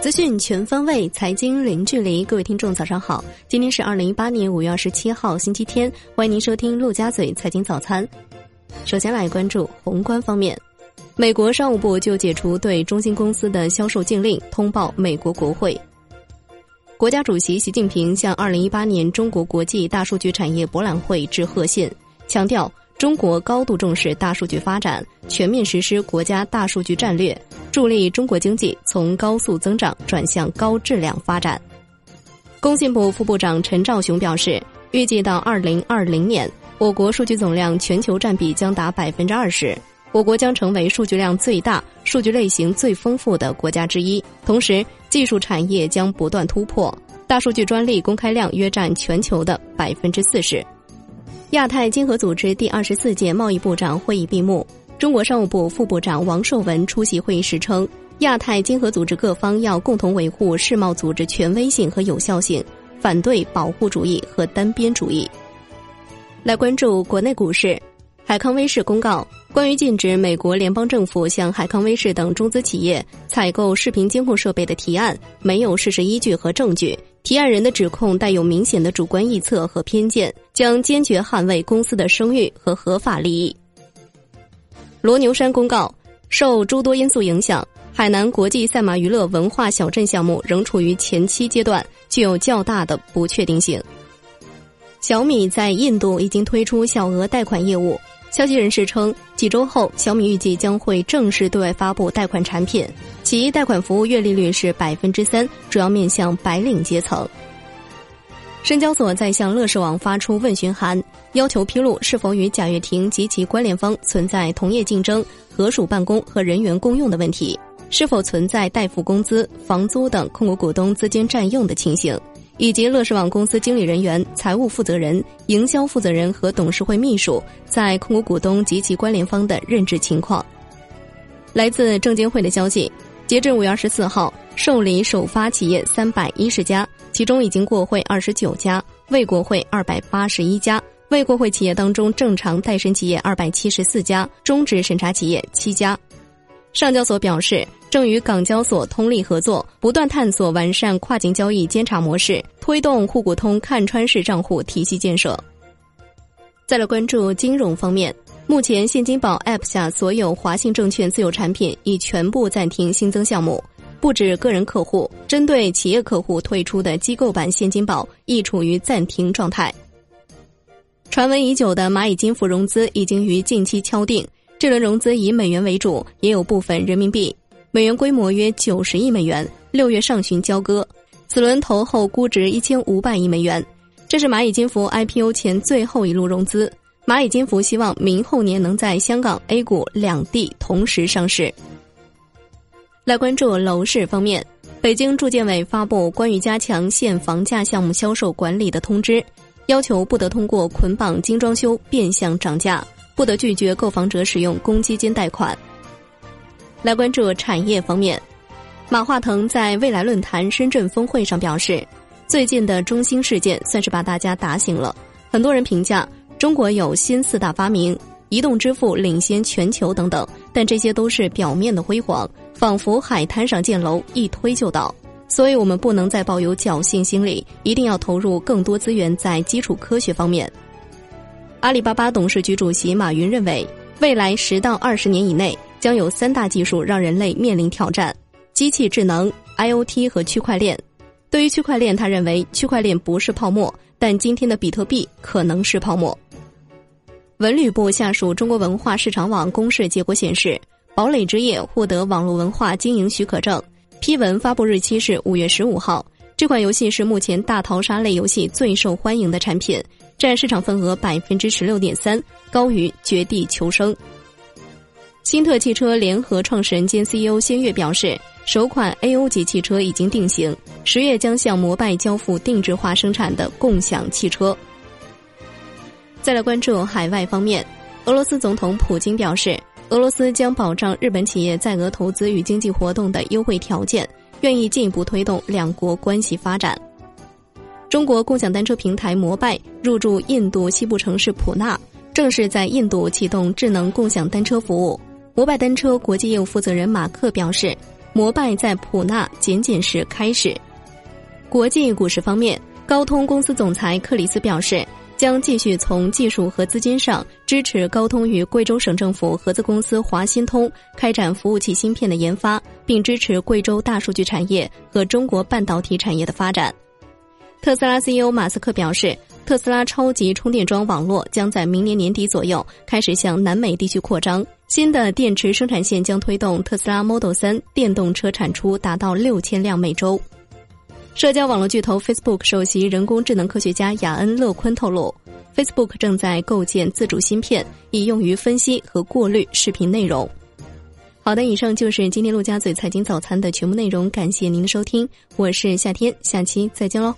资讯全方位，财经零距离。各位听众，早上好！今天是二零一八年五月二十七号，星期天。欢迎您收听陆家嘴财经早餐。首先来关注宏观方面，美国商务部就解除对中兴公司的销售禁令通报美国国会。国家主席习近平向二零一八年中国国际大数据产业博览会致贺信，强调。中国高度重视大数据发展，全面实施国家大数据战略，助力中国经济从高速增长转向高质量发展。工信部副部长陈肇雄表示，预计到二零二零年，我国数据总量全球占比将达百分之二十，我国将成为数据量最大、数据类型最丰富的国家之一。同时，技术产业将不断突破，大数据专利公开量约占全球的百分之四十。亚太经合组织第二十四届贸易部长会议闭幕，中国商务部副部长王受文出席会议时称，亚太经合组织各方要共同维护世贸组织权威性和有效性，反对保护主义和单边主义。来关注国内股市，海康威视公告关于禁止美国联邦政府向海康威视等中资企业采购视频监控设备的提案，没有事实依据和证据。提案人的指控带有明显的主观臆测和偏见，将坚决捍卫公司的声誉和合法利益。罗牛山公告，受诸多因素影响，海南国际赛马娱乐文化小镇项目仍处于前期阶段，具有较大的不确定性。小米在印度已经推出小额贷款业务。消息人士称，几周后，小米预计将会正式对外发布贷款产品，其贷款服务月利率是百分之三，主要面向白领阶层。深交所在向乐视网发出问询函，要求披露是否与贾跃亭及其关联方存在同业竞争、合署办公和人员共用的问题，是否存在代付工资、房租等控股股东资金占用的情形。以及乐视网公司经理人员、财务负责人、营销负责人和董事会秘书在控股股东及其关联方的任职情况。来自证监会的消息，截至五月二十四号，受理首发企业三百一十家，其中已经过会二十九家，未过会二百八十一家。未过会企业当中，正常待审企业二百七十四家，终止审查企业七家。上交所表示。正与港交所通力合作，不断探索完善跨境交易监察模式，推动沪股通看穿式账户体系建设。再来关注金融方面，目前现金宝 App 下所有华信证券自有产品已全部暂停新增项目，不止个人客户，针对企业客户退出的机构版现金宝亦处于暂停状态。传闻已久的蚂蚁金服融资已经于近期敲定，这轮融资以美元为主，也有部分人民币。美元规模约九十亿美元，六月上旬交割。此轮投后估值一千五百亿美元，这是蚂蚁金服 IPO 前最后一路融资。蚂蚁金服希望明后年能在香港 A 股两地同时上市。来关注楼市方面，北京住建委发布关于加强现房价项目销售管理的通知，要求不得通过捆绑精装修变相涨价，不得拒绝购房者使用公积金贷款。来关注产业方面，马化腾在未来论坛深圳峰会上表示，最近的中兴事件算是把大家打醒了。很多人评价中国有新四大发明，移动支付领先全球等等，但这些都是表面的辉煌，仿佛海滩上建楼一推就倒。所以我们不能再抱有侥幸心理，一定要投入更多资源在基础科学方面。阿里巴巴董事局主席马云认为，未来十到二十年以内。将有三大技术让人类面临挑战：机器智能、IOT 和区块链。对于区块链，他认为区块链不是泡沫，但今天的比特币可能是泡沫。文旅部下属中国文化市场网公示结果显示，堡垒之夜获得网络文化经营许可证，批文发布日期是五月十五号。这款游戏是目前大逃杀类游戏最受欢迎的产品，占市场份额百分之十六点三，高于绝地求生。新特汽车联合创始人兼 CEO 先月表示，首款 A.O 级汽车已经定型，十月将向摩拜交付定制化生产的共享汽车。再来关注海外方面，俄罗斯总统普京表示，俄罗斯将保障日本企业在俄投资与经济活动的优惠条件，愿意进一步推动两国关系发展。中国共享单车平台摩拜入驻印度西部城市普纳，正式在印度启动智能共享单车服务。摩拜单车国际业务负责人马克表示，摩拜在普纳仅仅是开始。国际股市方面，高通公司总裁克里斯表示，将继续从技术和资金上支持高通与贵州省政府合资公司华新通开展服务器芯片的研发，并支持贵州大数据产业和中国半导体产业的发展。特斯拉 CEO 马斯克表示。特斯拉超级充电桩网络将在明年年底左右开始向南美地区扩张。新的电池生产线将推动特斯拉 Model 3电动车产出达到六千辆每周。社交网络巨头 Facebook 首席人工智能科学家雅恩·乐昆透露，Facebook 正在构建自主芯片，以用于分析和过滤视频内容。好的，以上就是今天陆家嘴财经早餐的全部内容，感谢您的收听，我是夏天，下期再见喽。